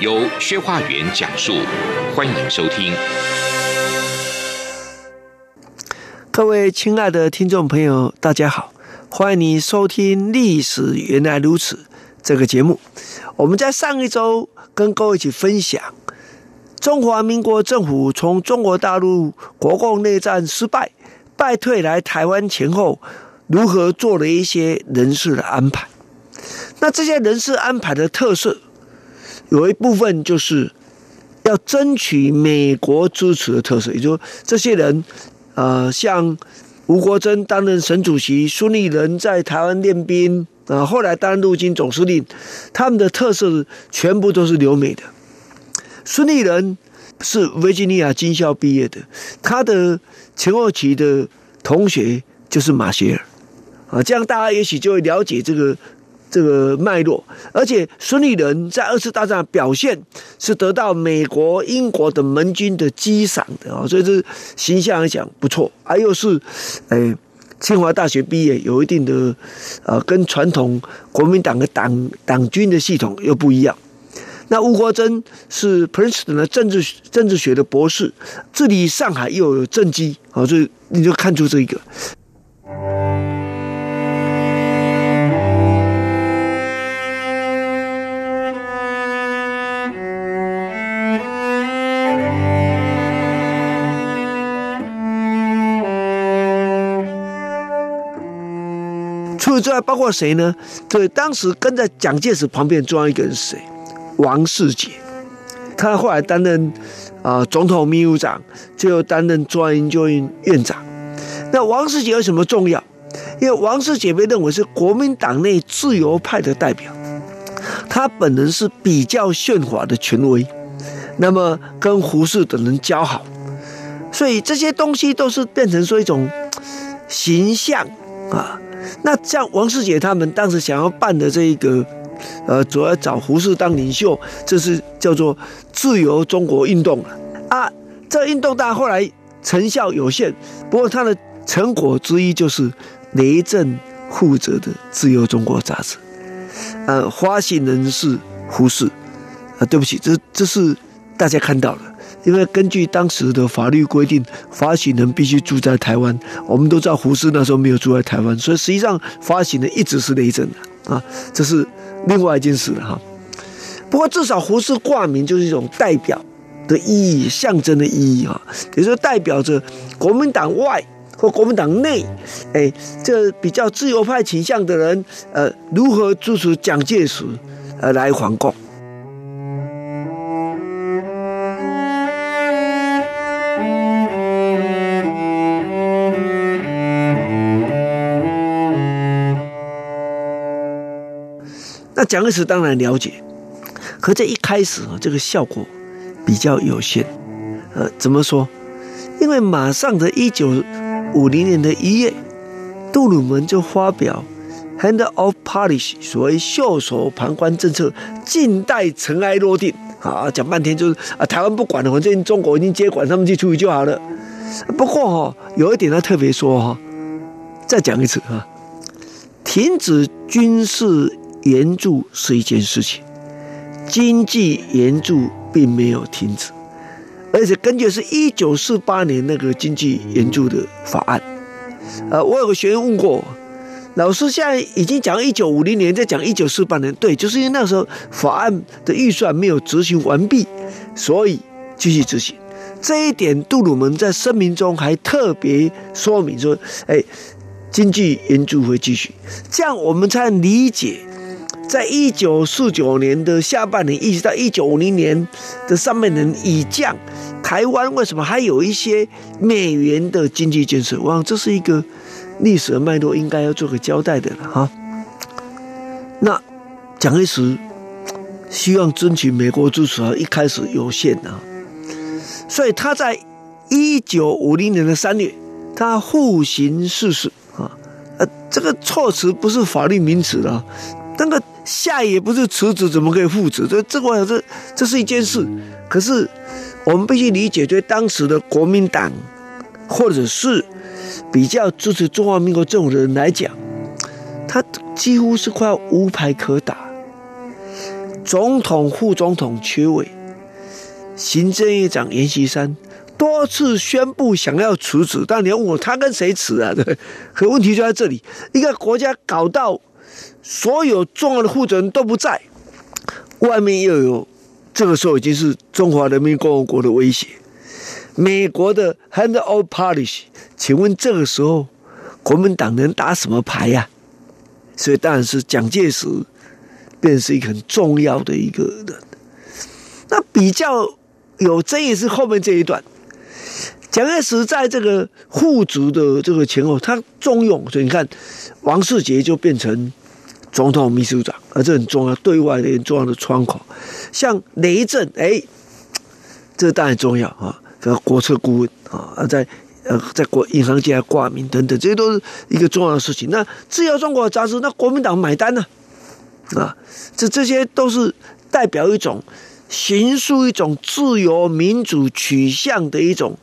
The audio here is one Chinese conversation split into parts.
由薛化元讲述，欢迎收听。各位亲爱的听众朋友，大家好，欢迎你收听《历史原来如此》这个节目。我们在上一周跟各位一起分享中华民国政府从中国大陆国共内战失败败退来台湾前后，如何做了一些人事的安排。那这些人事安排的特色，有一部分就是要争取美国支持的特色，也就是说这些人，呃，像吴国桢担任省主席，孙立人在台湾练兵。啊，后来担任陆军总司令，他们的特色全部都是留美的。孙立人是维吉尼亚军校毕业的，他的前后期的同学就是马歇尔，啊，这样大家也许就会了解这个这个脉络。而且孙立人在二次大战的表现是得到美国、英国的盟军的激赏的啊，所以这形象来讲不错，还、啊、又是哎。清华大学毕业，有一定的，呃，跟传统国民党的党党军的系统又不一样。那吴国桢是 Princeton 的政治政治学的博士，治理上海又有政绩，好，所以你就看出这一个。之外，包括谁呢？对，当时跟在蒋介石旁边重要一个人是谁？王世杰，他后来担任啊、总统秘书长，最后担任中央研究院院长。那王世杰有什么重要？因为王世杰被认为是国民党内自由派的代表，他本人是比较宪法的权威，那么跟胡适等人交好，所以这些东西都是变成说一种形象啊。那像王世杰他们当时想要办的这一个，呃，主要找胡适当领袖，这是叫做自由中国运动啊。这运动当后来成效有限，不过它的成果之一就是雷震负责的《自由中国》杂志，呃，发行人是胡适啊。对不起，这这是大家看到了。因为根据当时的法律规定，发行人必须住在台湾。我们都知道胡适那时候没有住在台湾，所以实际上发行人一直是雷震的啊，这是另外一件事了哈。不过至少胡适挂名就是一种代表的意义、象征的意义啊，也就代表着国民党外或国民党内，哎，这比较自由派倾向的人，呃，如何支持蒋介石，呃，来反共。那蒋介石当然了解，可这一开始啊，这个效果比较有限。呃，怎么说？因为马上的一九五零年的一月，杜鲁门就发表 “Hand of policy”，所谓袖手旁观政策，静待尘埃落定。啊，讲半天就是啊，台湾不管了，反正中国已经接管，他们去处理就好了。不过哈，有一点他特别说哈，再讲一次啊，停止军事。援助是一件事情，经济援助并没有停止，而且根据是一九四八年那个经济援助的法案，呃，我有个学员问过老师，现在已经讲一九五零年，在讲一九四八年，对，就是因为那时候法案的预算没有执行完毕，所以继续执行。这一点，杜鲁门在声明中还特别说明说，哎，经济援助会继续，这样我们才理解。在一九四九年的下半年，一直到一九五零年的上半年以降，台湾为什么还有一些美元的经济建设？我这是一个历史的脉络，应该要做个交代的了哈。那蒋介石希望争取美国支持啊，一开始有限啊，所以他在一九五零年的三月，他复行视事啊，呃，这个措辞不是法律名词啊，那个下野不是辞职，怎么可以复职？这这个这这是一件事，可是我们必须理解，对当时的国民党或者是比较支持中华民国政府的人来讲，他几乎是快要无牌可打。总统、副总统缺位，行政院长阎锡山多次宣布想要辞职，但你要问我他跟谁辞啊？对，可问题就在这里，一个国家搞到所有重要的负责人都不在，外面又有这个时候已经是中华人民共和国的威胁，美国的 handover policy，请问这个时候国民党能打什么牌呀、所以当然是蒋介石。便是一个很重要的一个人。那比较有争议是后面这一段，蒋介石在这个复职的这个前后，他重用，所以你看王世杰就变成总统秘书长，而这很重要，对外的很重要的窗口。像雷震，哎，这当然重要啊，这个国策顾问啊，在呃在国银行界挂名等等，这些都是一个重要的事情。那自由中国杂志，那国民党买单呢？啊，这这些都是代表一种形塑一种自由民主取向的一种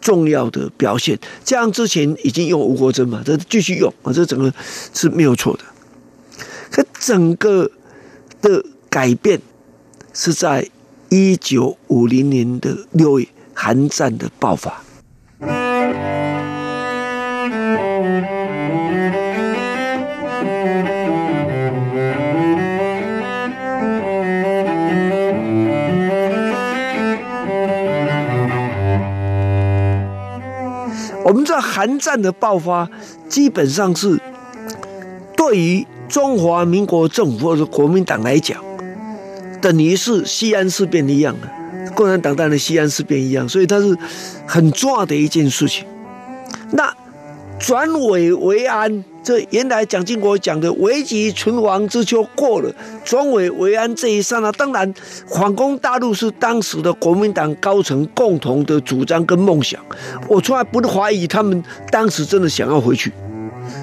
重要的表现。这样之前已经用吴国桢嘛，这继续用啊，这整个是没有错的。整个的改变是在一九五零年的六月，韩战的爆发。我们知道韩战的爆发，基本上是对于中华民国政府或者国民党来讲，等于是西安事变一样的，共产党当然西安事变一样，所以它是很重要的一件事情。那转危为安。这原来蒋经国讲的“危急存亡之秋”过了，转危为安这一刹那，当然反攻大陆是当时的国民党高层共同的主张跟梦想。我从来不怀疑他们当时真的想要回去，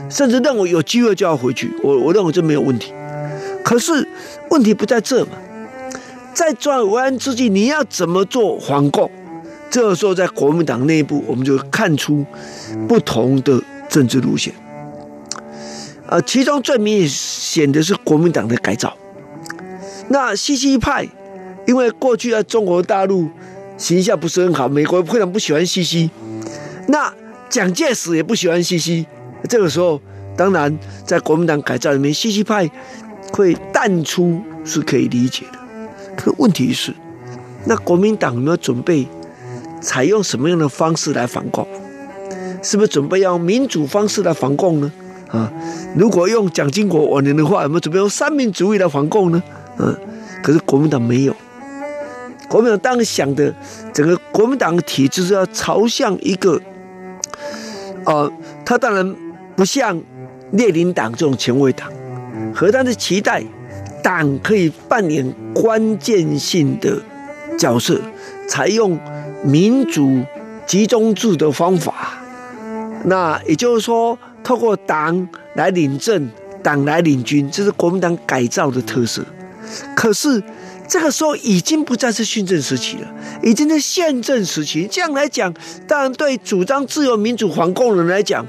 甚至认为有机会就要回去。我我认为这没有问题。可是问题不在这嘛，在转弯之际，你要怎么做反攻？这个时候在国民党内部，我们就看出不同的政治路线。呃，其中最明显的是国民党的改造。那西西派，因为过去在中国大陆形象不是很好，美国非常不喜欢西西。那蒋介石也不喜欢西西。这个时候，当然在国民党改造里面，西西派会淡出是可以理解的。可问题是，那国民党有没有准备采用什么样的方式来反共？是不是准备用民主方式来反共呢？啊，如果用蒋经国晚年的话，有没有准备用三民主义来反共呢？嗯、可是国民党没有。国民党当时想的整个国民党体制是要朝向一个，呃，他当然不像列宁党这种前卫党，和他的期待，党可以扮演关键性的角色，采用民主集中制的方法。那也就是说。透过党来领政，党来领军，这是国民党改造的特色。可是这个时候已经不再是训政时期了，已经是宪政时期。这样来讲，当然对主张自由民主反共人来讲，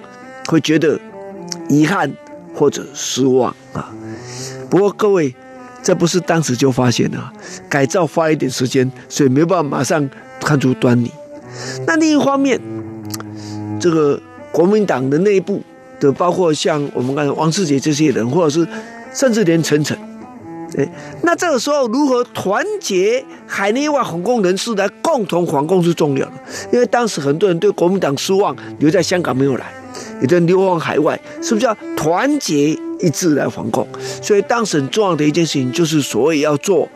会觉得遗憾或者失望啊。不过各位，这不是当时就发现了，改造花一点时间，所以没办法马上看出端倪。那另一方面，这个国民党的内部。的包括像我们刚才王世杰这些人，或者是甚至连陈诚，哎，那这个时候如何团结海内外反共人士来共同反共是重要的，因为当时很多人对国民党失望，留在香港没有来，有的人流亡海外，是不是要团结一致来反共？所以当时很重要的一件事情就是所谓要做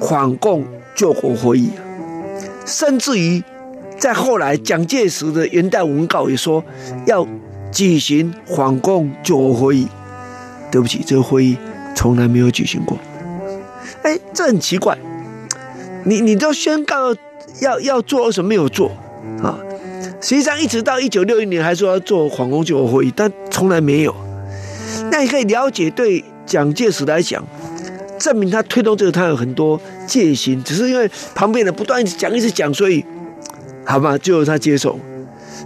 反共救国会议，甚至于在后来蒋介石的元旦文告也说要。举行反共救国会议，对不起，这个会议从来没有举行过。哎，这很奇怪，你你都宣告要要做，为什么没有做啊？实际上，一直到一九六一年还说要做反攻救国会议，但从来没有。那你可以了解，对蒋介石来讲，证明他推动这个，他有很多戒心，只是因为旁边的不断一直讲，一直讲，所以好吧，就他接受。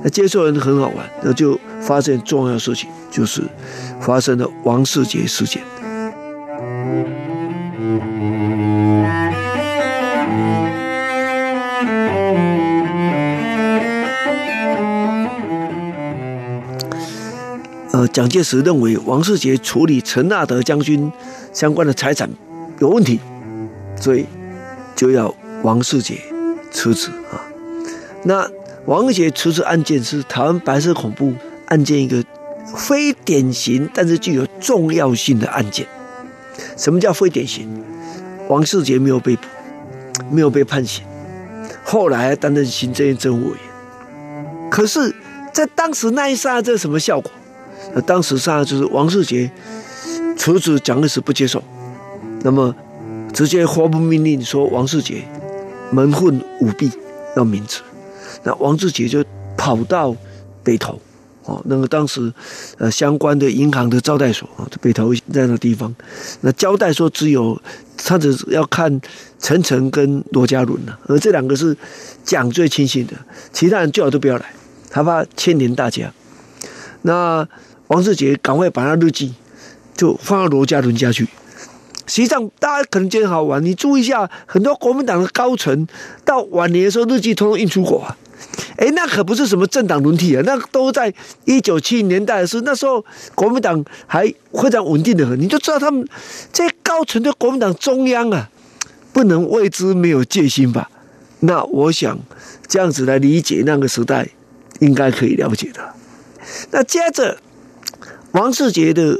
那接受人很好玩，那就发生重要的事情，就是发生了王世杰事件。蒋介石认为王世杰处理陈纳德将军相关的财产有问题，所以就要王世杰辞职啊。那王世杰辞职案件是台湾白色恐怖案件一个非典型但是具有重要性的案件。什么叫非典型？王世杰没有被捕，没有被判刑，后来担任行政院政务委员。可是，在当时那一刹，这什么效果？那当时上就是王世杰辞职，蒋介石不接受，那么直接发布命令说王世杰蒙混舞弊要免职。那王世杰就跑到北投哦，那个当时呃相关的银行的招待所啊，北投在那个地方，那交代说只有他只要看陈诚跟罗家伦了，而这两个是蒋最亲信的，其他人最好都不要来，他怕牵连大家。那王世杰赶快把他日记就放到罗家伦家去。实际上，大家可能觉得好玩。你注意一下，很多国民党的高层到晚年的时候，日记通通印出国啊。哎，那可不是什么政党轮替啊，那都在一九七零年代的时候。那时候国民党还非常稳定的很，你就知道他们这些高层对国民党中央啊，不能为之没有戒心吧？那我想这样子来理解那个时代，应该可以了解的。那接着。王世杰的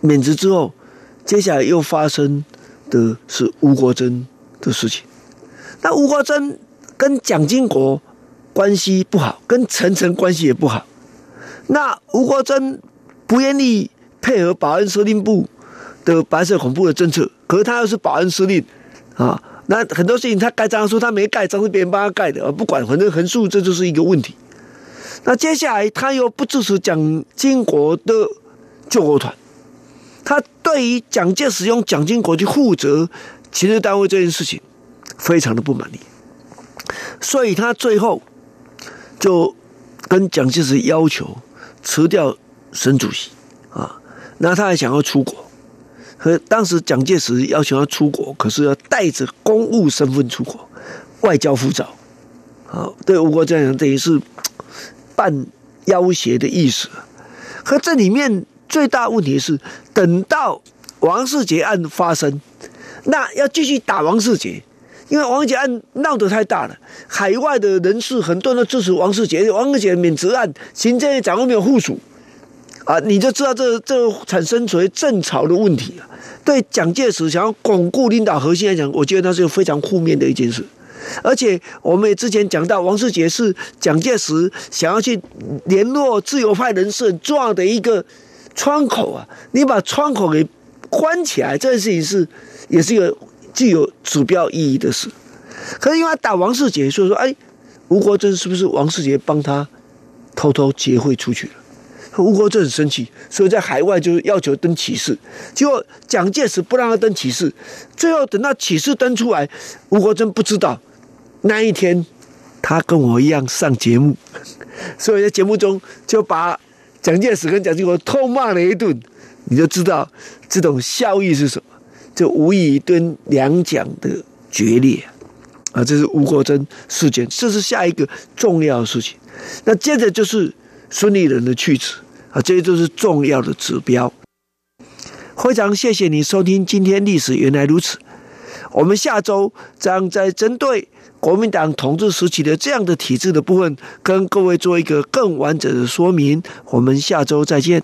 免职之后，接下来又发生的是吴国珍的事情。那吴国珍跟蒋经国关系不好，跟陈诚关系也不好。那吴国珍不愿意配合保安司令部的白色恐怖的政策，可是他又是保安司令啊。那很多事情他盖章说他没盖章，是别人帮他盖的，不管，反正横竖这就是一个问题。那接下来他又不支持蒋经国的救国团，他对于蒋介石用蒋经国去负责情治单位这件事情，非常的不满意，所以他最后就跟蒋介石要求辞掉省主席啊，那他还想要出国，和当时蒋介石要求他出国，可是要带着公务身份出国，外交护照，啊，对吴国楨讲等于是。半要挟的意思，可这里面最大问题是，等到王世杰案发生，那要继续打王世杰，因为王世杰案闹得太大了，海外的人士很多人都支持王世杰，王世杰免职案，行政院长又没有附属，啊，你就知道这这产生所谓政潮的问题了。对蒋介石想要巩固领导核心来讲，我觉得那是非常负面的一件事。而且我们也之前讲到，王世杰是蒋介石想要去联络自由派人士重要的一个窗口啊！你把窗口给关起来，这件事情是也是一个具有指标意义的事。可是因为他打王世杰，所以说，哎，吴国桢是不是王世杰帮他偷偷结汇出去了？吴国桢很生气，所以在海外就是要求登启事，结果蒋介石不让他登启事，最后等到启事登出来，吴国桢不知道。那一天，他跟我一样上节目，所以在节目中就把蒋介石跟蒋经国痛骂了一顿，你就知道这种效益是什么，就无异于对两蒋的决裂啊！这是吴国桢事件，这是下一个重要的事情。那接着就是孙立人的去职啊，这些都是重要的指标。非常谢谢你收听今天历史原来如此，我们下周将在针对。国民党统治时期的这样的体制的部分，跟各位做一个更完整的说明。我们下周再见。